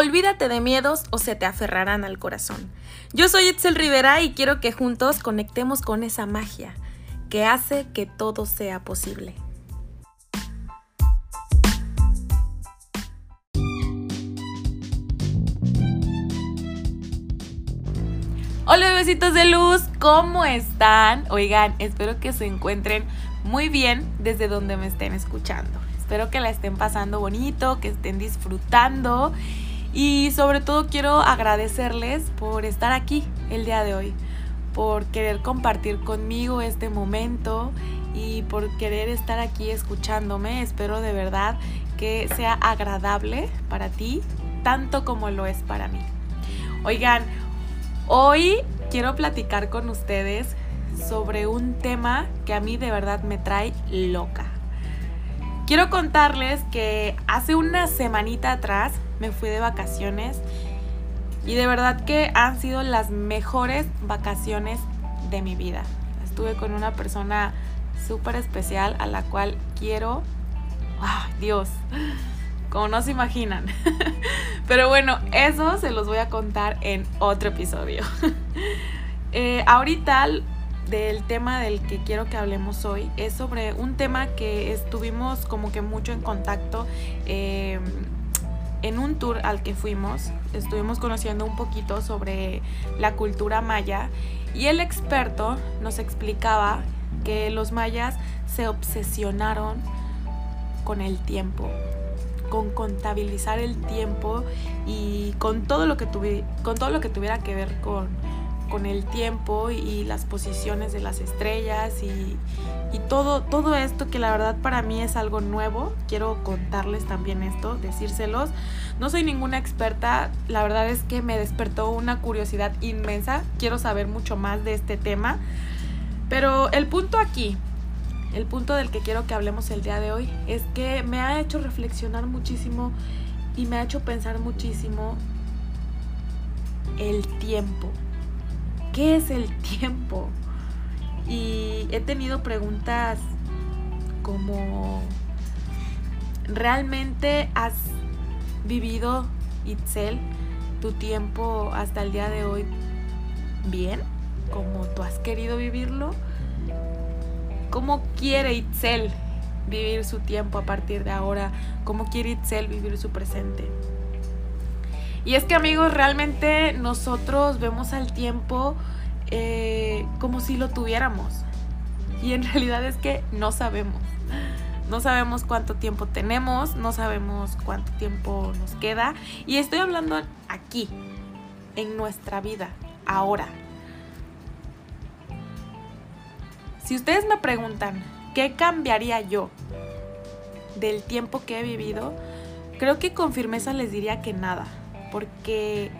Olvídate de miedos o se te aferrarán al corazón. Yo soy Itzel Rivera y quiero que juntos conectemos con esa magia que hace que todo sea posible. Hola besitos de luz, ¿cómo están? Oigan, espero que se encuentren muy bien desde donde me estén escuchando. Espero que la estén pasando bonito, que estén disfrutando y sobre todo quiero agradecerles por estar aquí el día de hoy, por querer compartir conmigo este momento y por querer estar aquí escuchándome. Espero de verdad que sea agradable para ti, tanto como lo es para mí. Oigan, hoy quiero platicar con ustedes sobre un tema que a mí de verdad me trae loca. Quiero contarles que hace una semanita atrás me fui de vacaciones y de verdad que han sido las mejores vacaciones de mi vida. Estuve con una persona súper especial a la cual quiero, ¡ay, Dios! Como no se imaginan. Pero bueno, eso se los voy a contar en otro episodio. Eh, ahorita del tema del que quiero que hablemos hoy es sobre un tema que estuvimos como que mucho en contacto. Eh, en un tour al que fuimos, estuvimos conociendo un poquito sobre la cultura maya y el experto nos explicaba que los mayas se obsesionaron con el tiempo, con contabilizar el tiempo y con todo lo que, con todo lo que tuviera que ver con, con el tiempo y las posiciones de las estrellas y, todo, todo esto que la verdad para mí es algo nuevo. Quiero contarles también esto, decírselos. No soy ninguna experta, la verdad es que me despertó una curiosidad inmensa. Quiero saber mucho más de este tema. Pero el punto aquí, el punto del que quiero que hablemos el día de hoy, es que me ha hecho reflexionar muchísimo y me ha hecho pensar muchísimo el tiempo ¿qué es el tiempo? Y he tenido preguntas como, ¿realmente has vivido, Itzel, tu tiempo hasta el día de hoy bien? ¿Como tú has querido vivirlo? ¿Cómo quiere Itzel vivir su tiempo a partir de ahora? ¿Cómo quiere Itzel vivir su presente? Y es que amigos, realmente nosotros vemos al tiempo eh, como si lo tuviéramos. Y en realidad es que no sabemos. No sabemos cuánto tiempo tenemos, no sabemos cuánto tiempo nos queda. Y estoy hablando aquí, en nuestra vida, ahora. Si ustedes me preguntan, ¿qué cambiaría yo del tiempo que he vivido? Creo que con firmeza les diría que nada porque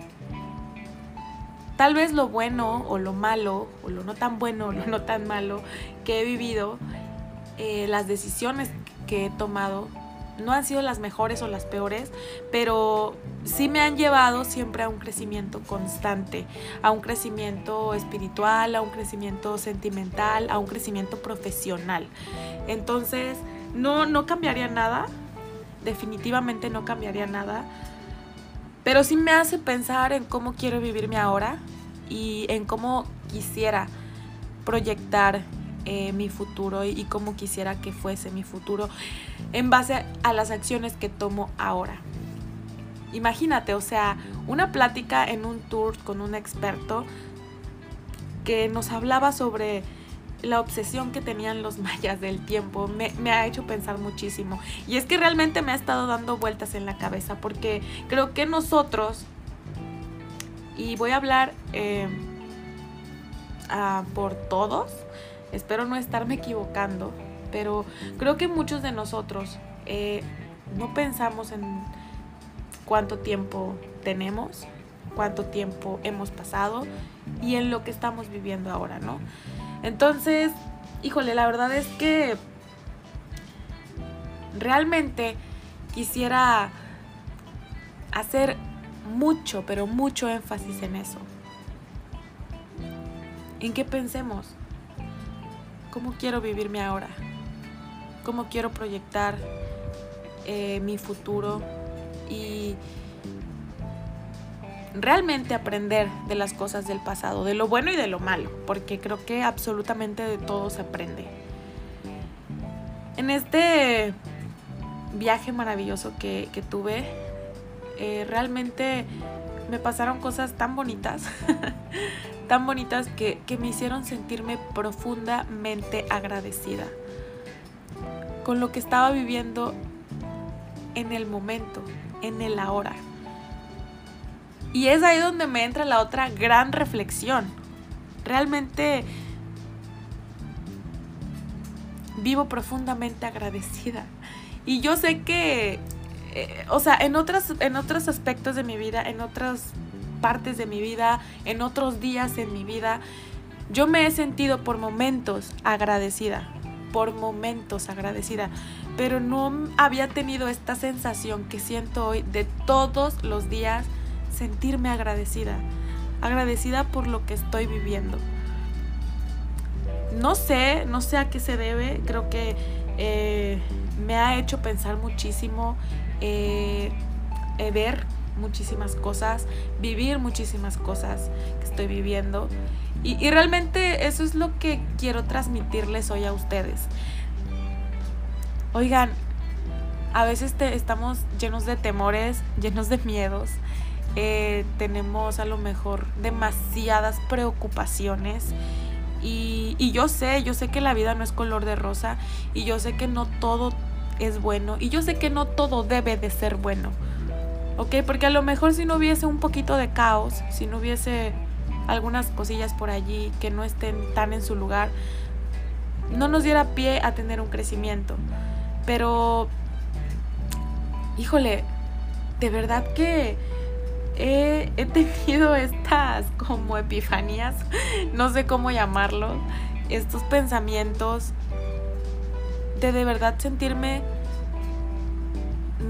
tal vez lo bueno o lo malo, o lo no tan bueno o lo no tan malo que he vivido, eh, las decisiones que he tomado, no han sido las mejores o las peores, pero sí me han llevado siempre a un crecimiento constante, a un crecimiento espiritual, a un crecimiento sentimental, a un crecimiento profesional. Entonces, no, no cambiaría nada, definitivamente no cambiaría nada pero sí me hace pensar en cómo quiero vivirme ahora y en cómo quisiera proyectar eh, mi futuro y, cómo quisiera que fuese mi futuro en base a las acciones que tomo ahora. Imagínate, o sea, una plática en un tour con un experto que nos hablaba sobre la obsesión que tenían los mayas del tiempo me, ha hecho pensar muchísimo. Y es que realmente me ha estado dando vueltas en la cabeza porque creo que nosotros, y voy a hablar eh, por todos, espero no estarme equivocando, pero creo que muchos de nosotros eh, no pensamos en cuánto tiempo tenemos, cuánto tiempo hemos pasado y en lo que estamos viviendo ahora, ¿no? Entonces, híjole, la verdad es que realmente quisiera hacer mucho, pero mucho énfasis en eso. En qué pensemos. ¿Cómo quiero vivirme ahora? ¿Cómo quiero proyectar eh, mi futuro? Y realmente aprender de las cosas del pasado, de lo bueno y de lo malo, porque creo que absolutamente de todo se aprende. En este viaje maravilloso que, tuve, eh, realmente me pasaron cosas tan bonitas, tan bonitas que, que me hicieron sentirme profundamente agradecida con lo que estaba viviendo en el momento, en el ahora. Y es ahí donde me entra la otra gran reflexión. Realmente vivo profundamente agradecida. Y yo sé que, eh, o sea, en, otras, en otros aspectos de mi vida, en otras partes de mi vida, en otros días en mi vida, yo me he sentido por momentos agradecida, por momentos agradecida, pero no había tenido esta sensación que siento hoy de todos los días sentirme agradecida, agradecida por lo que estoy viviendo. No sé, no sé a qué se debe, creo que eh, me ha hecho pensar muchísimo, eh, eh, ver muchísimas cosas, vivir muchísimas cosas que estoy viviendo. Y, y, realmente eso es lo que quiero transmitirles hoy a ustedes. Oigan, a veces te, estamos llenos de temores, llenos de miedos, eh, tenemos a lo mejor demasiadas preocupaciones. Y, y, yo sé, yo sé que la vida no es color de rosa y yo sé que no todo es bueno y yo sé que no todo debe de ser bueno. ¿Ok? Porque a lo mejor si no hubiese un poquito de caos, si no hubiese algunas cosillas por allí que no estén tan en su lugar, no nos diera pie a tener un crecimiento. Pero, híjole, de verdad que he, tenido estas como epifanías, no sé cómo llamarlo, estos pensamientos de de verdad sentirme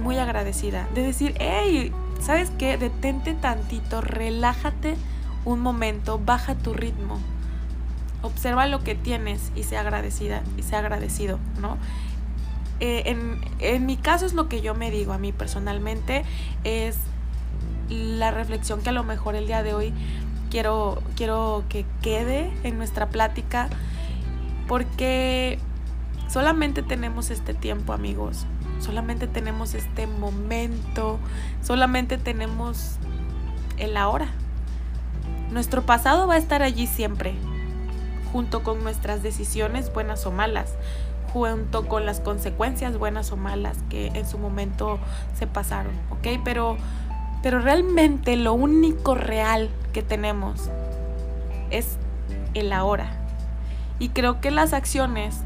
muy agradecida, de decir, hey, ¿sabes qué? Detente tantito, relájate un momento, baja tu ritmo, observa lo que tienes y sea agradecida y sea agradecido, ¿no? Eh, en, en mi caso es lo que yo me digo a mí personalmente, es la reflexión que a lo mejor el día de hoy quiero, quiero que quede en nuestra plática, porque solamente tenemos este tiempo, amigos, solamente tenemos este momento, solamente tenemos el ahora. Nuestro pasado va a estar allí siempre, junto con nuestras decisiones buenas o malas, junto con las consecuencias buenas o malas que en su momento se pasaron, ¿ok? Pero pero realmente lo único real que tenemos es el ahora. Y creo que las acciones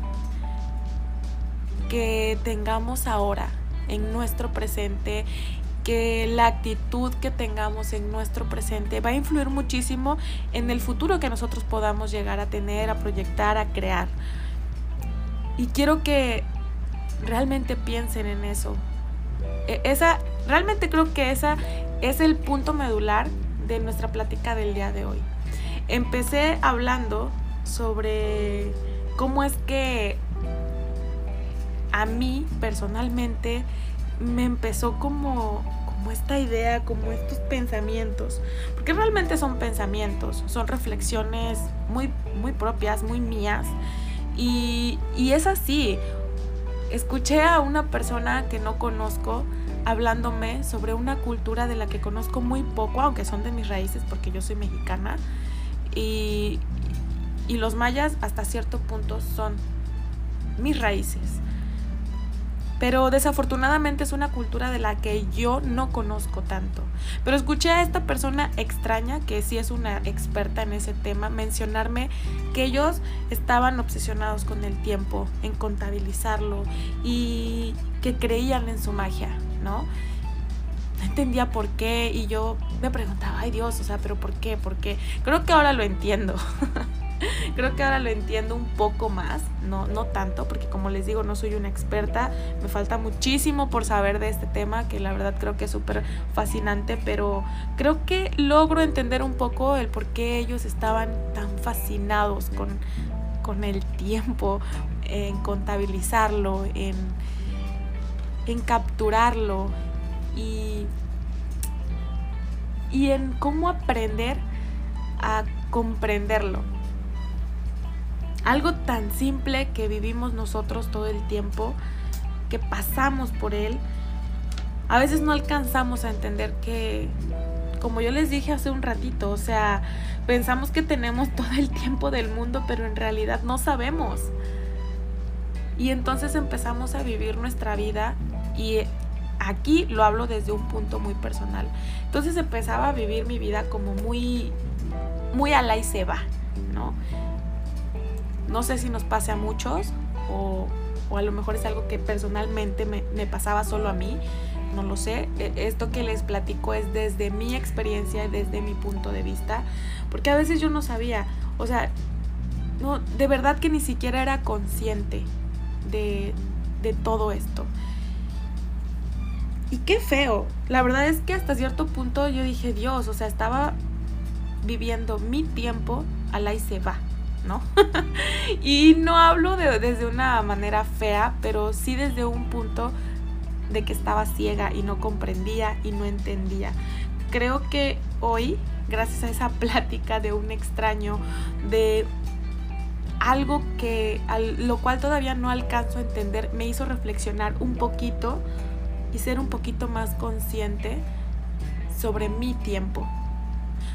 que tengamos ahora en nuestro presente, que la actitud que tengamos en nuestro presente va a influir muchísimo en el futuro que nosotros podamos llegar a tener, a proyectar, a crear. Y quiero que realmente piensen en eso. E, esa, realmente creo que esa es el punto medular de nuestra plática del día de hoy. Empecé hablando sobre cómo es que a mí personalmente me empezó como, como esta idea, como estos pensamientos, porque realmente son pensamientos, son reflexiones muy, muy propias, muy mías, y, y es así, escuché a una persona que no conozco hablándome sobre una cultura de la que conozco muy poco, aunque son de mis raíces porque yo soy mexicana. Y, y los mayas hasta cierto punto son mis raíces. Pero desafortunadamente es una cultura de la que yo no conozco tanto. Pero escuché a esta persona extraña, que sí es una experta en ese tema, mencionarme que ellos estaban obsesionados con el tiempo, en contabilizarlo y que creían en su magia, ¿no? Entendía por qué y yo me preguntaba, ay Dios, o sea, pero ¿por qué? ¿Por qué? Creo que ahora lo entiendo. Creo que ahora lo entiendo un poco más, no, no tanto, porque como les digo, no soy una experta, me falta muchísimo por saber de este tema, que la verdad creo que es súper fascinante, pero creo que logro entender un poco el por qué ellos estaban tan fascinados con, con el tiempo, en contabilizarlo, en, en capturarlo y y en cómo aprender a comprenderlo. Algo tan simple que vivimos nosotros todo el tiempo, que pasamos por él, a veces no alcanzamos a entender que, como yo les dije hace un ratito, o sea, pensamos que tenemos todo el tiempo del mundo, pero en realidad no sabemos. Y entonces empezamos a vivir nuestra vida y aquí lo hablo desde un punto muy personal. Entonces empezaba a vivir mi vida como muy, muy a la y se va, ¿no? No sé si nos pase a muchos o, o a lo mejor es algo que personalmente me, pasaba solo a mí, no lo sé. E, esto que les platico es desde mi experiencia desde mi punto de vista, porque a veces yo no sabía, o sea, no, de verdad que ni siquiera era consciente de, de todo esto. Y qué feo. La verdad es que hasta cierto punto yo dije, Dios, o sea, estaba viviendo mi tiempo a la y se va, ¿no? y no hablo de, desde una manera fea, pero sí desde un punto de que estaba ciega y no comprendía y no entendía. Creo que hoy, gracias a esa plática de un extraño, de algo que lo cual todavía no alcanzo a entender, me hizo reflexionar un poquito y ser un poquito más consciente sobre mi tiempo,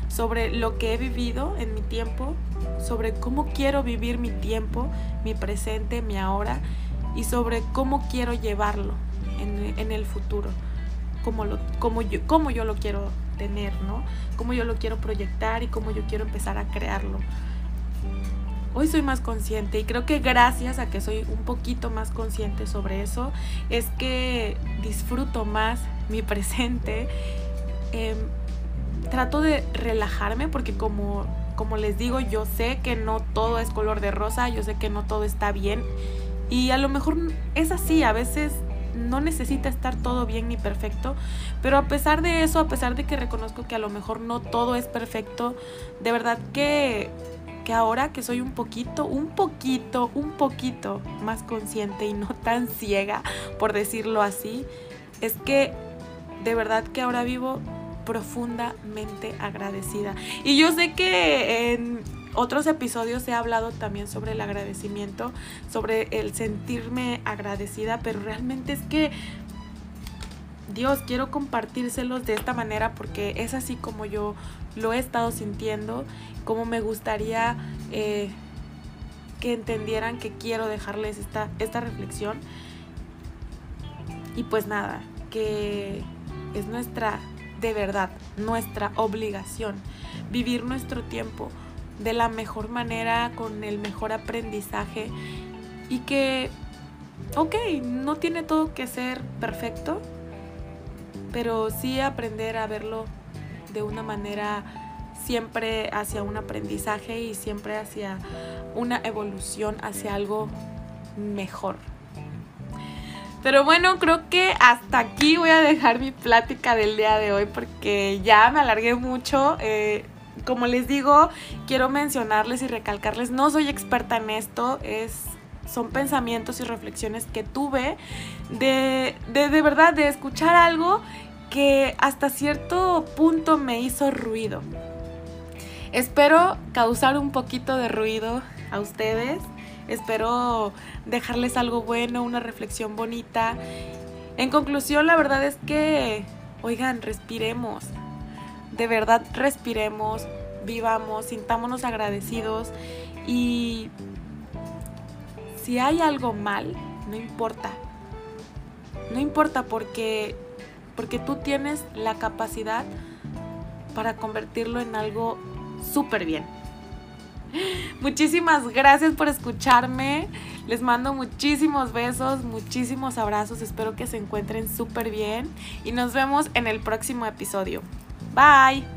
sobre lo que he vivido en mi tiempo, sobre cómo quiero vivir mi tiempo, mi presente, mi ahora y sobre cómo quiero llevarlo en, el futuro, cómo, lo, cómo, yo, cómo yo lo quiero tener, ¿no? Cómo yo lo quiero proyectar y cómo yo quiero empezar a crearlo. Hoy soy más consciente y creo que gracias a que soy un poquito más consciente sobre eso es que disfruto más mi presente. Em, trato de relajarme porque como, como les digo, yo sé que no todo es color de rosa, yo sé que no todo está bien y a lo mejor es así, a veces no necesita estar todo bien ni perfecto, pero a pesar de eso, a pesar de que reconozco que a lo mejor no todo es perfecto, de verdad que, que ahora que soy un poquito, un poquito, un poquito más consciente y no tan ciega, por decirlo así, es que de verdad que ahora vivo profundamente agradecida. Y yo sé que en otros episodios he hablado también sobre el agradecimiento, sobre el sentirme agradecida, pero realmente es que Dios, quiero compartírselos de esta manera porque es así como yo lo he estado sintiendo, como me gustaría eh, que entendieran que quiero dejarles esta, esta reflexión. Y pues nada, que es nuestra, de verdad, nuestra obligación vivir nuestro tiempo de la mejor manera, con el mejor aprendizaje y que, ok, no tiene todo que ser perfecto, pero sí aprender a verlo de una manera siempre hacia un aprendizaje y siempre hacia una evolución, hacia algo mejor. Pero bueno, creo que hasta aquí voy a dejar mi plática del día de hoy porque ya me alargué mucho. Eh, como les digo, quiero mencionarles y recalcarles, no soy experta en esto, es son pensamientos y reflexiones que tuve de, de, de verdad, de escuchar algo que hasta cierto punto me hizo ruido. Espero causar un poquito de ruido a ustedes. Espero dejarles algo bueno, una reflexión bonita. En conclusión, la verdad es que, oigan, respiremos de verdad respiremos, vivamos, sintámonos agradecidos y si hay algo mal, no importa. No importa porque porque tú tienes la capacidad para convertirlo en algo súper bien. Muchísimas gracias por escucharme. Les mando muchísimos besos, muchísimos abrazos. Espero que se encuentren súper bien y nos vemos en el próximo episodio. Bye.